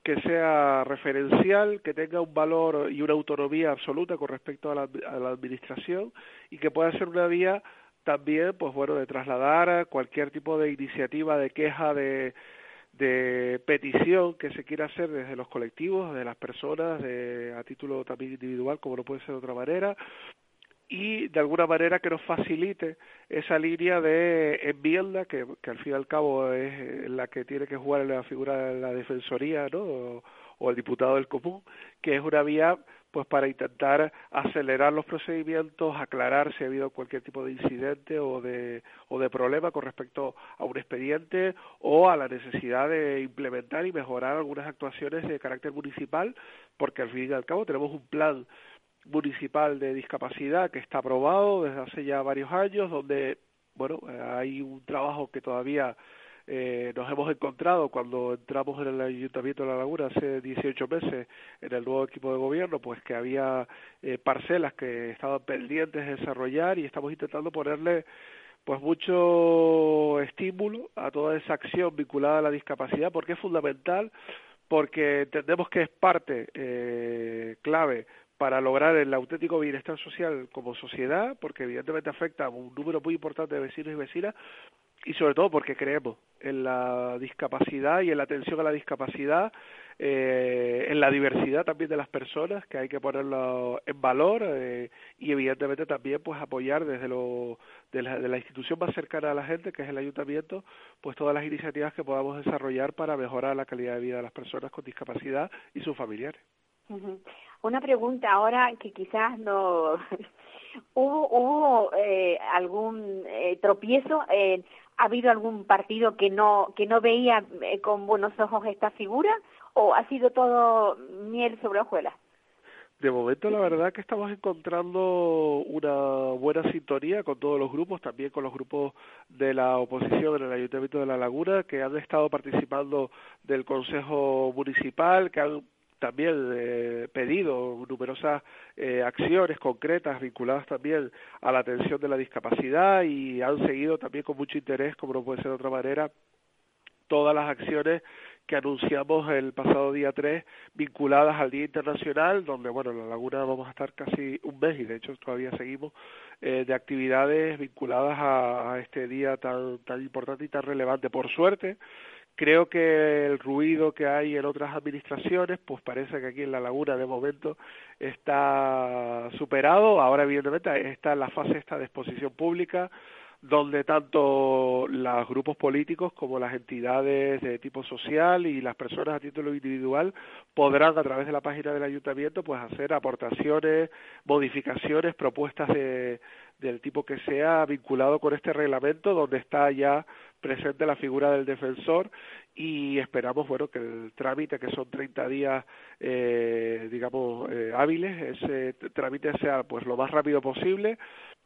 Speaker 8: que sea referencial, que tenga un valor y una autonomía absoluta con respecto a la, administración y que pueda ser una vía también, pues bueno, de trasladar cualquier tipo de iniciativa, de queja, de, de petición que se quiera hacer desde los colectivos, de las personas, de, a título también individual, como no puede ser de otra manera, y de alguna manera que nos facilite esa línea de enmienda que, al fin y al cabo es la que tiene que jugar la figura de la defensoría ¿no? o, el diputado del común que es una vía pues para intentar acelerar los procedimientos, aclarar si ha habido cualquier tipo de incidente o de, o de problema con respecto a un expediente o a la necesidad de implementar y mejorar algunas actuaciones de carácter municipal, porque al fin y al cabo tenemos un plan municipal de discapacidad que está aprobado desde hace ya varios años, donde bueno hay un trabajo que todavía eh, nos hemos encontrado cuando entramos en el Ayuntamiento de La Laguna hace 18 meses en el nuevo equipo de gobierno, pues que había eh, parcelas que estaban pendientes de desarrollar y estamos intentando ponerle pues mucho estímulo a toda esa acción vinculada a la discapacidad porque es fundamental porque entendemos que es parte eh, clave para lograr el auténtico bienestar social como sociedad, porque evidentemente afecta a un número muy importante de vecinos y vecinas, y sobre todo porque creemos en la discapacidad y en la atención a la discapacidad, eh, en la diversidad también de las personas, que hay que ponerlo en valor eh, y evidentemente también pues apoyar desde lo de la, de la, institución más cercana a la gente, que es el ayuntamiento, pues todas las iniciativas que podamos desarrollar para mejorar la calidad de vida de las personas con discapacidad y sus familiares.
Speaker 5: Una pregunta ahora que quizás no hubo, hubo eh, algún eh, tropiezo. Eh, ¿Ha habido algún partido que no que no veía eh, con buenos ojos esta figura o ha sido todo miel sobre hojuelas?
Speaker 8: De momento, la verdad que estamos encontrando una buena sintonía con todos los grupos, también con los grupos de la oposición en el Ayuntamiento de La Laguna, que han estado participando del Consejo Municipal, que han también eh, pedido numerosas eh, acciones concretas vinculadas también a la atención de la discapacidad y han seguido también con mucho interés, como no puede ser de otra manera, todas las acciones que anunciamos el pasado día 3 vinculadas al Día Internacional, donde, bueno, en La Laguna vamos a estar casi un mes y de hecho todavía seguimos eh, de actividades vinculadas a, a, este día tan, tan importante y tan relevante. Por suerte, Creo que el ruido que hay en otras administraciones, pues parece que aquí en La Laguna de momento está superado. Ahora, evidentemente, está en la fase esta de exposición pública, donde tanto los grupos políticos como las entidades de tipo social y las personas a título individual podrán a través de la página del ayuntamiento pues hacer aportaciones, modificaciones, propuestas de, del tipo que sea vinculado con este reglamento donde está ya presente la figura del defensor y esperamos bueno que el trámite que son 30 días eh, digamos eh, hábiles ese trámite sea pues lo más rápido posible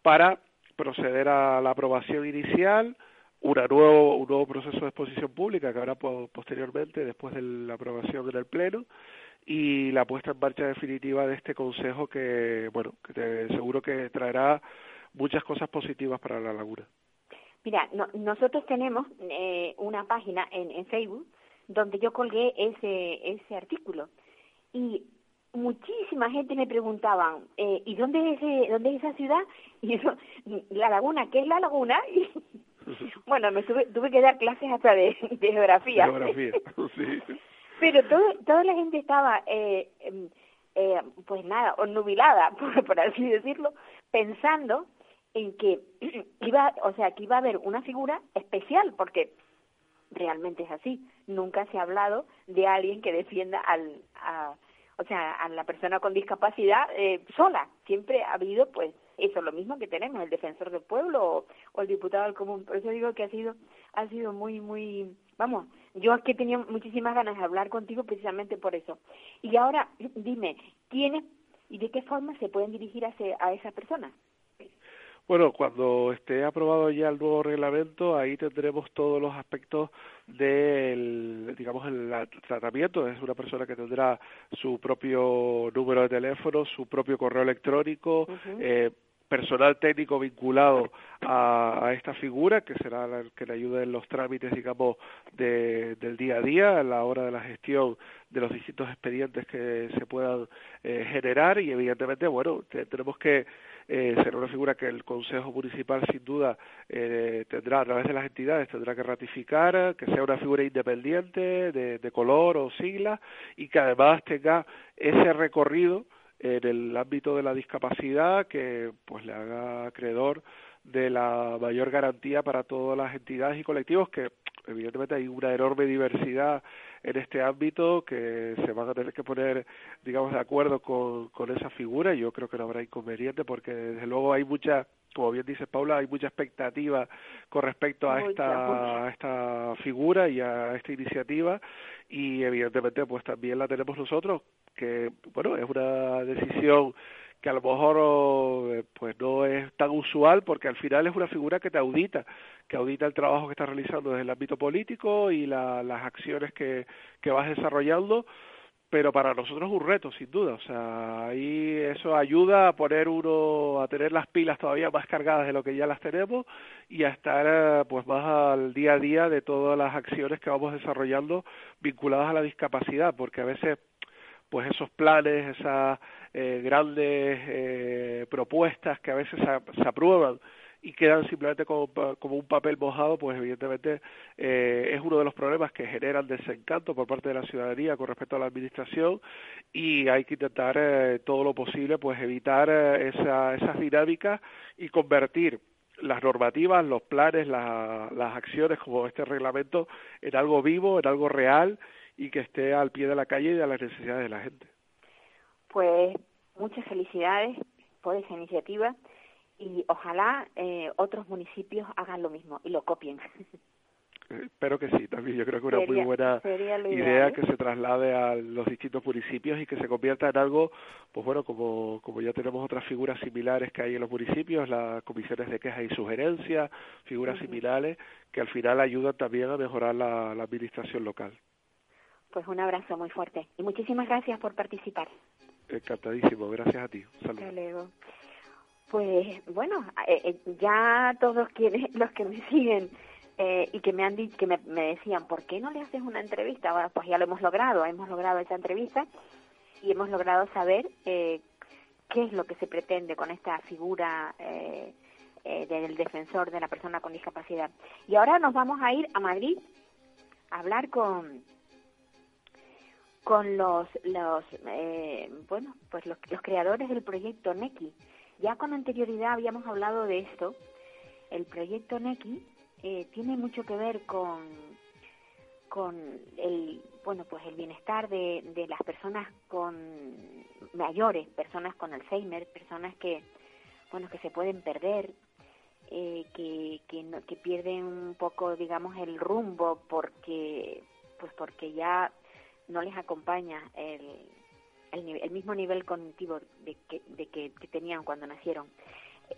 Speaker 8: para proceder a la aprobación inicial una nuevo, un nuevo proceso de exposición pública que habrá posteriormente después de la aprobación en el pleno y la puesta en marcha definitiva de este consejo que bueno que seguro que traerá muchas cosas positivas para la laguna
Speaker 5: Mira, nosotros tenemos eh, una página en, en, Facebook donde yo colgué ese, ese artículo y muchísima gente me preguntaban, eh, ¿y dónde es, ese, dónde es esa ciudad? Y yo, la laguna, ¿qué es la laguna? Y, bueno, me tuve, que dar clases hasta de, geografía.
Speaker 8: geografía, sí.
Speaker 5: Pero todo, toda la gente estaba, eh, em, eh, pues nada, nubilada, por así decirlo, pensando en que iba, o sea, que iba a haber una figura especial, porque realmente es así. Nunca se ha hablado de alguien que defienda al, a, o sea, a la persona con discapacidad eh, sola. Siempre ha habido, pues, eso, lo mismo que tenemos, el defensor del pueblo o, el diputado del común. Por eso digo que ha sido, ha sido muy, muy, vamos, yo es que tenía muchísimas ganas de hablar contigo precisamente por eso. Y ahora, dime, ¿quiénes y de qué forma se pueden dirigir a, a esa persona?
Speaker 8: Bueno, cuando esté aprobado ya el nuevo reglamento, ahí tendremos todos los aspectos del, digamos, el tratamiento. Es una persona que tendrá su propio número de teléfono, su propio correo electrónico, eh, personal técnico vinculado a, a, esta figura, que será la que le ayude en los trámites, digamos, de, del día a día, a la hora de la gestión de los distintos expedientes que se puedan eh, generar y, evidentemente, bueno, tenemos que eh, será una figura que el Consejo Municipal sin duda eh, tendrá a través de las entidades, tendrá que ratificar, que sea una figura independiente de, de color o sigla y que además tenga ese recorrido en el ámbito de la discapacidad que pues le haga acreedor de la mayor garantía para todas las entidades y colectivos que evidentemente hay una enorme diversidad en este ámbito que se van a tener que poner, digamos, de acuerdo con, con esa figura. Yo creo que no habrá inconveniente porque desde luego hay mucha, como bien dice Paula, hay mucha expectativa con respecto a esta, a esta figura y a esta iniciativa. Y evidentemente pues también la tenemos nosotros que bueno es una decisión que a lo mejor eh, pues no es tan usual porque al final es una figura que te audita, que audita el trabajo que estás realizando desde el ámbito político y la, las acciones que, que vas desarrollando, pero para nosotros es un reto, sin duda. O sea, ahí eso ayuda a poner uno, a tener las pilas todavía más cargadas de lo que ya las tenemos y a estar eh, pues más al día a día de todas las acciones que vamos desarrollando vinculadas a la discapacidad, porque a veces pues esos planes, esas eh, grandes eh, propuestas que a veces se, aprueban y quedan simplemente como, un papel mojado, pues evidentemente eh, es uno de los problemas que generan desencanto por parte de la ciudadanía con respecto a la administración y hay que intentar eh, todo lo posible pues evitar eh, esa, esas dinámicas y convertir las normativas, los planes, las acciones como este reglamento en algo vivo, en algo real y que esté al pie de la calle y de las necesidades de la gente.
Speaker 5: Pues muchas felicidades por esa iniciativa y ojalá eh, otros municipios hagan lo mismo y lo copien.
Speaker 8: Espero que sí, también yo creo que una muy buena idea que se traslade a los distintos municipios y que se convierta en algo, pues bueno, como, como ya tenemos otras figuras similares que hay en los municipios, las comisiones de quejas y sugerencias, figuras similares que al final ayudan también a mejorar la administración local.
Speaker 5: Pues un abrazo muy fuerte y muchísimas gracias por participar.
Speaker 8: Encantadísimo, gracias a ti.
Speaker 5: Saludos. Pues bueno, eh, eh, ya todos quienes, los que me siguen eh, y que me han dicho, que me, decían, ¿por qué no le haces una entrevista? Bueno, pues ya lo hemos logrado, hemos logrado esa entrevista y hemos logrado saber qué es lo que se pretende con esta figura del defensor de la persona con discapacidad. Y ahora nos vamos a ir a Madrid a hablar con con los, los eh, bueno, pues los, los creadores del proyecto NECI. Ya con anterioridad habíamos hablado de esto. El proyecto NECI eh, tiene mucho que ver con, con el, bueno, pues el bienestar de, de las personas con mayores, personas con Alzheimer, personas que, bueno, que se pueden perder, eh, que, que, que pierden un poco, digamos, el rumbo porque, pues porque ya no les acompaña el, el, mismo nivel cognitivo de que, de que, tenían cuando nacieron.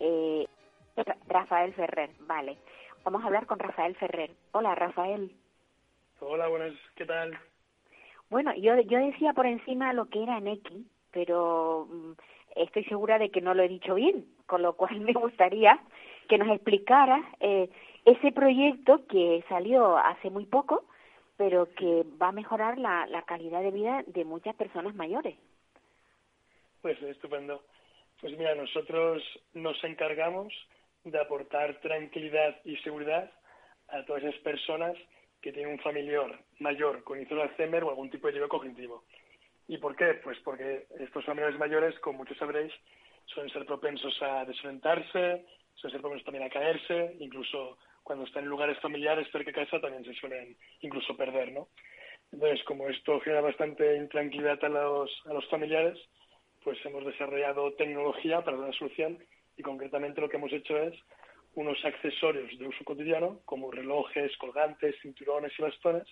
Speaker 5: Eh, Rafael Ferrer, vale. Vamos a hablar con Rafael Ferrer. Hola, Rafael.
Speaker 9: Hola, buenas, ¿qué tal?
Speaker 5: Bueno, yo, yo decía por encima lo que era Neki, pero mm, estoy segura de que no lo he dicho bien, con lo cual me gustaría que nos explicara eh, ese proyecto que salió hace muy poco, pero que va a mejorar la, calidad de vida de muchas personas mayores.
Speaker 9: Pues estupendo. Pues mira, nosotros nos encargamos de aportar tranquilidad y seguridad a todas esas personas que tienen un familiar mayor con índice de Alzheimer o algún tipo de deterioro cognitivo. ¿Y por qué? Pues porque estos familiares mayores, como muchos sabréis, suelen ser propensos a desorientarse, suelen ser propensos también a caerse, incluso cuando están en lugares familiares cerca de casa también se suelen incluso perder, ¿no? Entonces, como esto genera bastante intranquilidad a los, a los familiares, pues hemos desarrollado tecnología para dar una solución y concretamente lo que hemos hecho es unos accesorios de uso cotidiano como relojes, colgantes, cinturones y bastones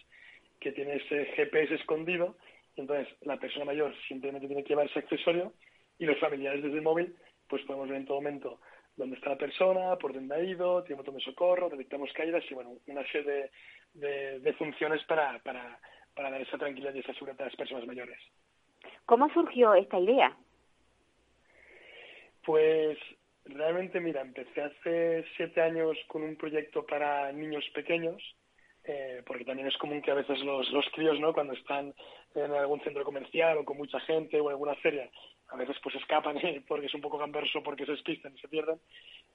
Speaker 9: que tiene ese GPS escondido entonces la persona mayor simplemente tiene que llevar ese accesorio y los familiares desde el móvil pues podemos ver en todo momento dónde está la persona, por dónde ha ido, tiene botón de socorro, detectamos caídas y bueno, una serie de, de, funciones para, para, para dar esa tranquilidad y esa seguridad a las personas mayores.
Speaker 5: ¿Cómo surgió esta idea?
Speaker 9: Pues realmente, mira, empecé hace siete años con un proyecto para niños pequeños, eh, porque también es común que a veces los, los críos, ¿no? Cuando están en algún centro comercial o con mucha gente o en alguna feria, a veces pues escapan porque es un poco gamberso, porque se despistan y se pierden.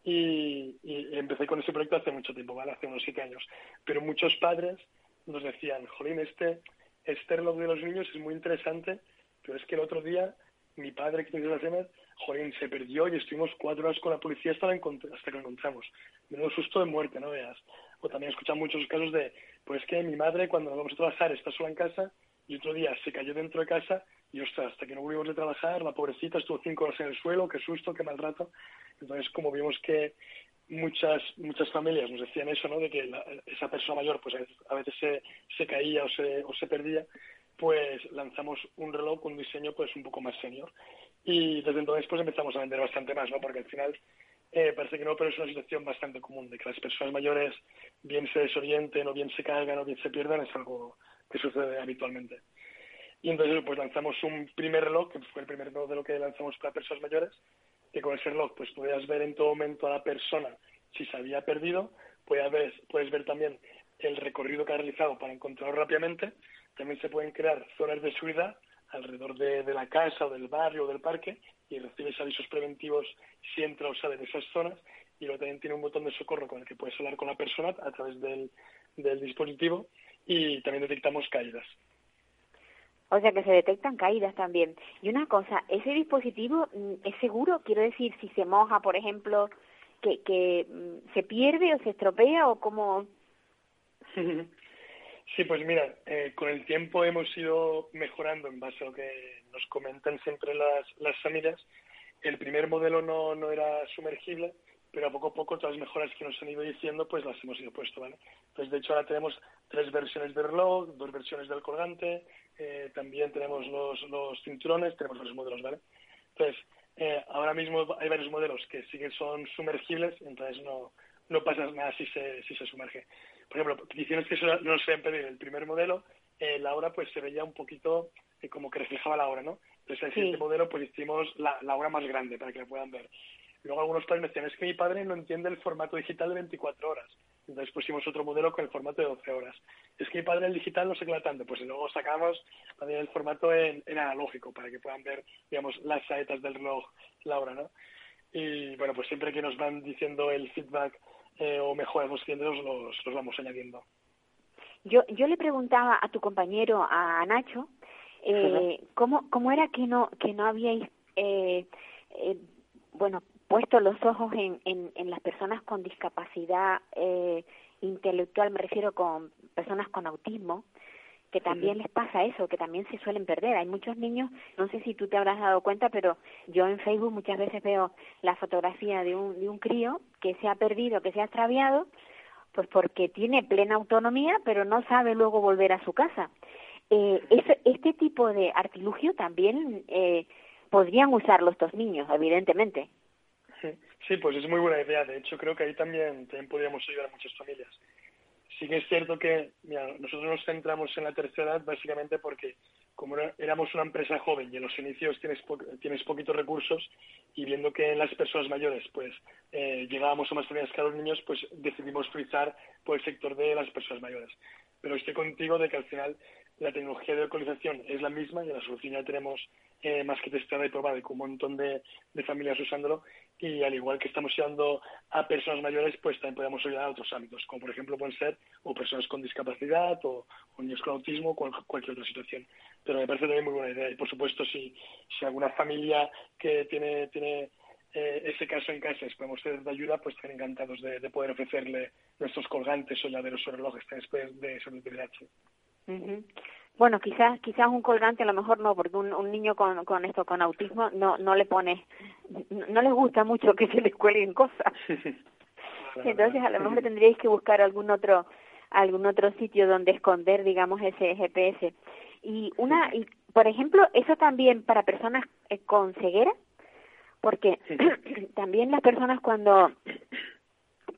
Speaker 9: Y, y, empecé con ese proyecto hace mucho tiempo, ¿vale? Hace unos siete años. Pero muchos padres nos decían, jolín, este, este de los niños es muy interesante, pero es que el otro día mi padre que tiene Alzheimer, jolín, se perdió y estuvimos cuatro horas con la policía hasta, hasta que lo encontramos. Menudo susto de muerte, ¿no veas? O también he escuchado muchos casos de, pues que mi madre cuando nos vamos a trabajar está sola en casa y otro día se cayó dentro de casa y ostras, hasta que no volvimos de trabajar, la pobrecita estuvo cinco horas en el suelo, qué susto, qué mal rato. Entonces, como vimos que muchas muchas familias nos decían eso, ¿no? De que esa persona mayor, pues a veces, se, se caía o se, o se perdía, pues lanzamos un reloj con un diseño pues un poco más senior. Y desde entonces pues empezamos a vender bastante más, ¿no? Porque al final eh, parece que no, pero es una situación bastante común, de que las personas mayores bien se desorienten o bien se caigan o bien se pierdan, es algo que sucede habitualmente. Y entonces pues lanzamos un primer reloj, que fue el primer modelo que lanzamos para personas mayores, que con ese reloj pues podías ver en todo momento a la persona si se había perdido, puedes ver, puedes ver también el recorrido que ha realizado para encontrarlo rápidamente. También se pueden crear zonas de seguridad alrededor de, la casa o del barrio o del parque y recibes avisos preventivos si entra o sale de esas zonas. Y luego también tiene un botón de socorro con el que puedes hablar con la persona a través del, del dispositivo. Y también detectamos caídas.
Speaker 5: O sea que se detectan caídas también. Y una cosa, ¿ese dispositivo mm, es seguro? Quiero decir, si se moja, por ejemplo, que, que mm, se pierde o se estropea o cómo...
Speaker 9: Sí, pues mira, eh, con el tiempo hemos ido mejorando en base a lo que nos comentan siempre las, las familias. El primer modelo no, no era sumergible, pero a poco a poco todas las mejoras que nos han ido diciendo, pues las hemos ido puesto, ¿vale? Entonces, de hecho, ahora tenemos tres versiones del reloj, dos versiones del colgante, eh, también tenemos los, los cinturones, tenemos los modelos, ¿vale? Entonces, eh, ahora mismo hay varios modelos que sí que son sumergibles, entonces no, no pasa nada si se, si se sumerge por ejemplo, peticiones que no se pedido el primer modelo, eh, la hora pues se veía un poquito eh, como que reflejaba la hora, ¿no? Entonces, en este modelo pues hicimos la, la hora más grande para que la puedan ver. Luego algunos padres me decían, es que mi padre no entiende el formato digital de 24 horas. Entonces pusimos otro modelo con el formato de 12 horas. Es que mi padre el digital no se queda tanto. Pues luego sacamos también el formato en, en, analógico para que puedan ver, digamos, las saetas del reloj, la hora, ¿no? Y bueno, pues siempre que nos van diciendo el feedback eh, o mejoras los los, los vamos añadiendo.
Speaker 5: Yo, yo le preguntaba a tu compañero, a Nacho, eh, ¿cómo, ¿cómo era que no, que no habíais, eh, eh, bueno, puesto los ojos en, en, en las personas con discapacidad eh, intelectual, me refiero con personas con autismo, que también les pasa eso, que también se suelen perder. Hay muchos niños, no sé si tú te habrás dado cuenta, pero yo en Facebook muchas veces veo la fotografía de un, de un crío que se ha perdido, que se ha extraviado, pues porque tiene plena autonomía, pero no sabe luego volver a su casa. Eh, este tipo de artilugio también eh, podrían usarlo estos niños, evidentemente.
Speaker 9: Sí, pues es muy buena idea. De hecho, creo que ahí también, también podríamos ayudar a muchas familias sí que es cierto que mira, nosotros nos centramos en la tercera edad básicamente porque como éramos una empresa joven y en los inicios tienes, tienes poquitos recursos y viendo que en las personas mayores pues eh, llegábamos a más familias que a los niños, pues decidimos frizar por el sector de las personas mayores. Pero estoy contigo de que al final la tecnología de localización es la misma y la solución ya tenemos eh, más que testada y probada y con un montón de, familias usándolo y al igual que estamos ayudando a personas mayores pues también podemos ayudar a otros ámbitos como por ejemplo pueden ser o personas con discapacidad o, niños con autismo o cualquier otra situación. Pero me parece también muy buena idea. Y por supuesto si, si alguna familia que tiene tiene eh, ese caso en casa podemos ser de ayuda pues están encantados de, poder ofrecerle nuestros colgantes o llaveros o relojes después de
Speaker 5: bueno, quizás quizás un colgante a lo mejor no, porque un, un niño con, con esto, con autismo, no no le pone, no, les gusta mucho que se les cuelguen cosas. Entonces a lo mejor tendríais que buscar algún otro algún otro sitio donde esconder, digamos, ese GPS. Y una, y, por ejemplo, eso también para personas eh, con ceguera, porque también las personas cuando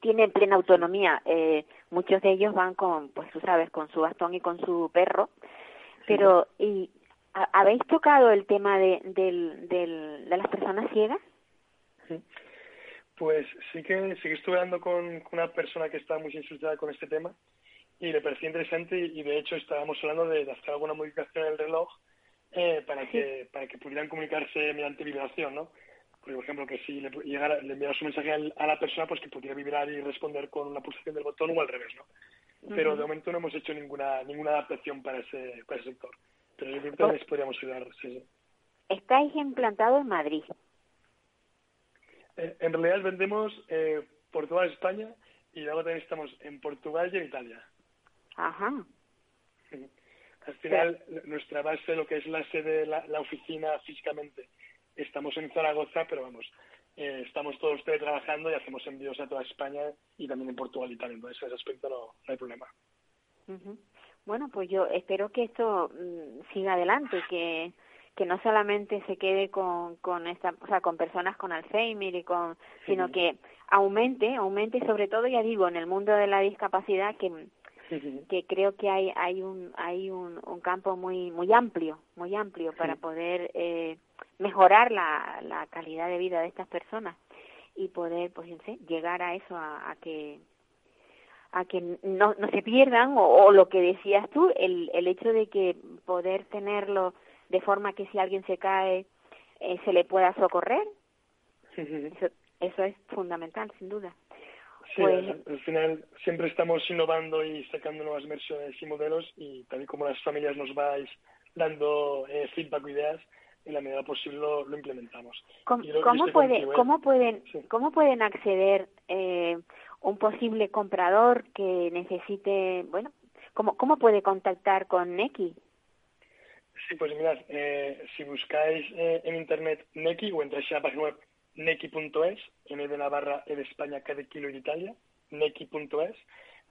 Speaker 5: tienen plena autonomía, eh, muchos de ellos van con, pues tú sabes, con su bastón y con su perro, pero, ¿y habéis tocado el tema de, del, del, de las personas ciegas?
Speaker 9: Pues sí que, sí que estuve hablando con, una persona que estaba muy insultada con este tema y le parecía interesante y, de hecho estábamos hablando de, hacer alguna modificación en el reloj eh, para que para que pudieran comunicarse mediante vibración, ¿no? Por ejemplo, que si le, llegara, le enviaras un mensaje a la persona, pues que pudiera vibrar y responder con una pulsación del botón o al revés, ¿no? pero de momento no hemos hecho ninguna ninguna adaptación para ese, para ese sector. Pero yo creo que les podríamos ayudar. Sí,
Speaker 5: Estáis implantados en Madrid.
Speaker 9: Eh, en realidad vendemos eh, por toda España y luego también estamos en Portugal y en Italia.
Speaker 5: Ajá.
Speaker 9: Al final, nuestra base, lo que es la sede, la, la oficina físicamente, estamos en Zaragoza, pero vamos, eh, estamos todos trabajando y hacemos envíos a toda España y también en Portugal y tal. Entonces, en ese aspecto no, hay problema.
Speaker 5: Bueno, pues yo espero que esto mm, siga adelante, que que no solamente se quede con con esta, o sea, con personas con Alzheimer y con, sino que aumente, aumente sobre todo, ya digo, en el mundo de la discapacidad que que creo que hay hay un hay un, un campo muy muy amplio muy amplio para poder eh, mejorar la, la calidad de vida de estas personas y poder pues llegar a eso a, que a que no, no se pierdan o, lo que decías tú el, el hecho de que poder tenerlo de forma que si alguien se cae eh, se le pueda socorrer. Eso, eso es fundamental sin duda
Speaker 9: Sí, pues al, final siempre estamos innovando y sacando nuevas versiones y modelos y tal y como las familias nos vais dando eh, feedback o ideas, en la medida posible lo, implementamos.
Speaker 5: ¿Cómo, puede, ¿cómo, pueden, ¿Cómo pueden acceder eh, un posible comprador que necesite, bueno, cómo, cómo puede contactar con Neki?
Speaker 9: Sí, pues mirad, eh, si buscáis eh, en internet Neki o entráis a la página web neki.es, N de Navarra, E de España, K de Kilo y Italia, neki.es.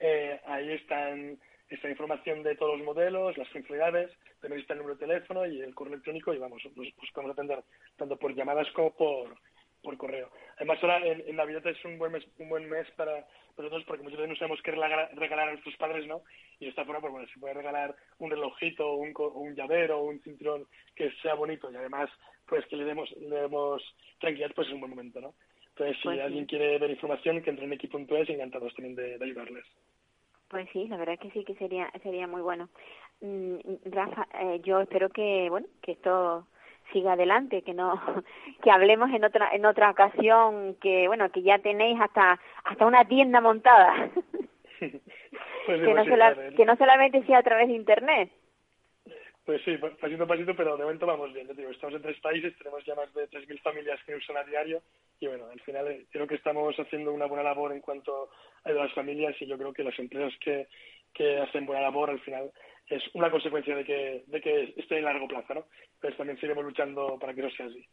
Speaker 9: Eh, ahí están esta información de todos los modelos, las funcionalidades, también está el número de teléfono y el correo electrónico y vamos, pues, pues podemos atender tanto por llamadas como por, por correo. Además ahora en, Navidad es un buen mes, un buen mes para nosotros porque muchas veces no sabemos qué regalar, a nuestros padres, ¿no? Y de esta forma, pues bueno, se puede regalar un relojito, un, un llavero, un cinturón que sea bonito y además pues que le demos, le demos tranquilidad, pues es un buen momento, ¿no? Entonces, si pues alguien quiere ver información, que entre en equipo.es, encantados también de, ayudarles.
Speaker 5: Pues sí, la verdad que sí que sería sería muy bueno. Mm, Rafa, eh, yo espero que bueno que esto siga adelante, que no que hablemos en otra en otra ocasión, que bueno que ya tenéis hasta hasta una tienda montada, pues que, no que no solamente sea a través de internet.
Speaker 9: Pues sí, pasito a pasito, pero de momento vamos bien. Digo, estamos en tres países, tenemos ya más de 3.000 familias que usan a diario y bueno, al final eh, creo que estamos haciendo una buena labor en cuanto a las familias y yo creo que las empresas que, que hacen buena labor, al final es una consecuencia de que, de que esté en largo plazo, ¿no? Pues también seguiremos luchando para que eso sea así.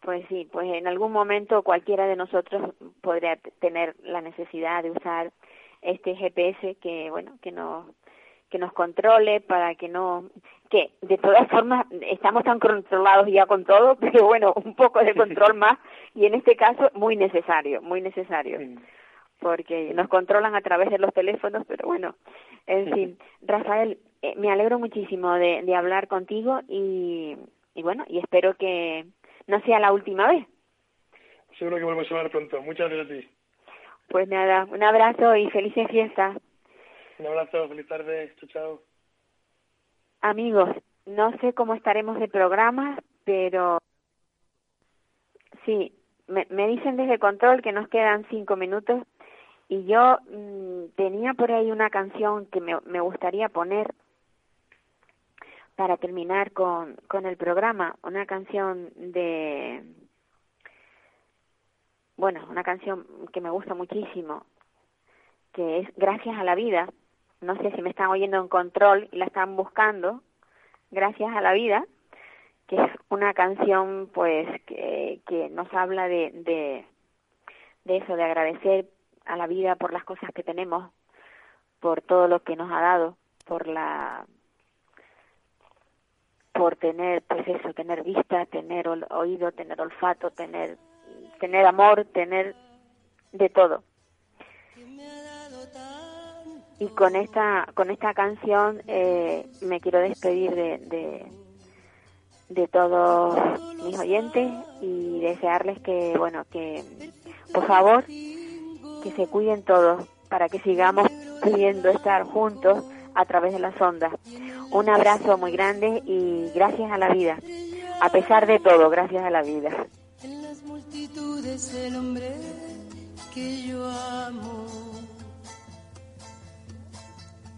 Speaker 5: Pues sí, pues en algún momento cualquiera de nosotros podría tener la necesidad de usar este GPS que, bueno, que nos que nos controle para que no que de todas formas estamos tan controlados ya con todo pero bueno un poco de control más y en este caso muy necesario muy necesario porque nos controlan a través de los teléfonos pero bueno en fin. Rafael eh, me alegro muchísimo de, de hablar contigo y, y bueno y espero que no sea la última vez.
Speaker 9: Seguro que volvemos a hablar pronto. Muchas gracias a ti.
Speaker 5: Pues nada un abrazo y felices fiestas.
Speaker 9: Un abrazo, feliz tarde, chao, chao.
Speaker 5: Amigos, no sé cómo estaremos de programa, pero sí, me, dicen desde control que nos quedan cinco minutos y yo mmm, tenía por ahí una canción que me, me gustaría poner para terminar con, con el programa, una canción de, bueno, una canción que me gusta muchísimo, que es Gracias a la vida, no sé si me están oyendo en control y la están buscando, Gracias a la vida, que es una canción pues que, que nos habla de, de, de eso, de agradecer a la vida por las cosas que tenemos, por todo lo que nos ha dado, por la por tener pues eso, tener vista, tener oído, tener olfato, tener tener amor, tener de todo y con esta con esta canción eh, me quiero despedir de, de, todos mis oyentes y desearles que bueno que por favor que se cuiden todos para que sigamos pudiendo estar juntos a través de las ondas. Un abrazo muy grande y gracias a la vida. A pesar de todo gracias a la vida.
Speaker 3: En las multitudes el hombre que yo amo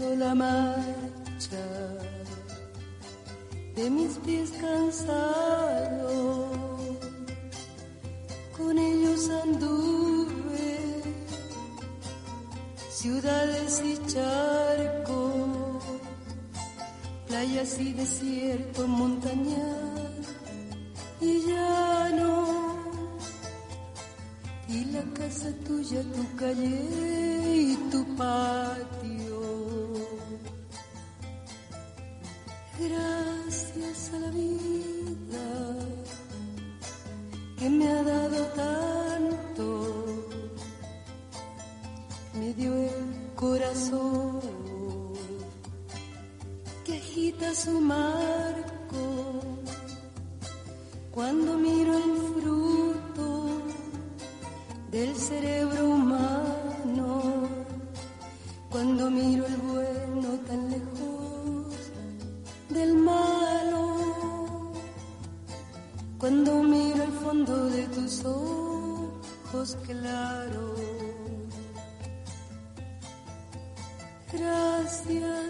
Speaker 3: la marcha de mis pies cansados, con ellos anduve ciudades y charcos, playas y desiertos, montañas y llano y la casa tuya, tu calle y tu patio. Cuando miro el bueno tan lejos del malo cuando miro el fondo de tus ojos claros. Gracias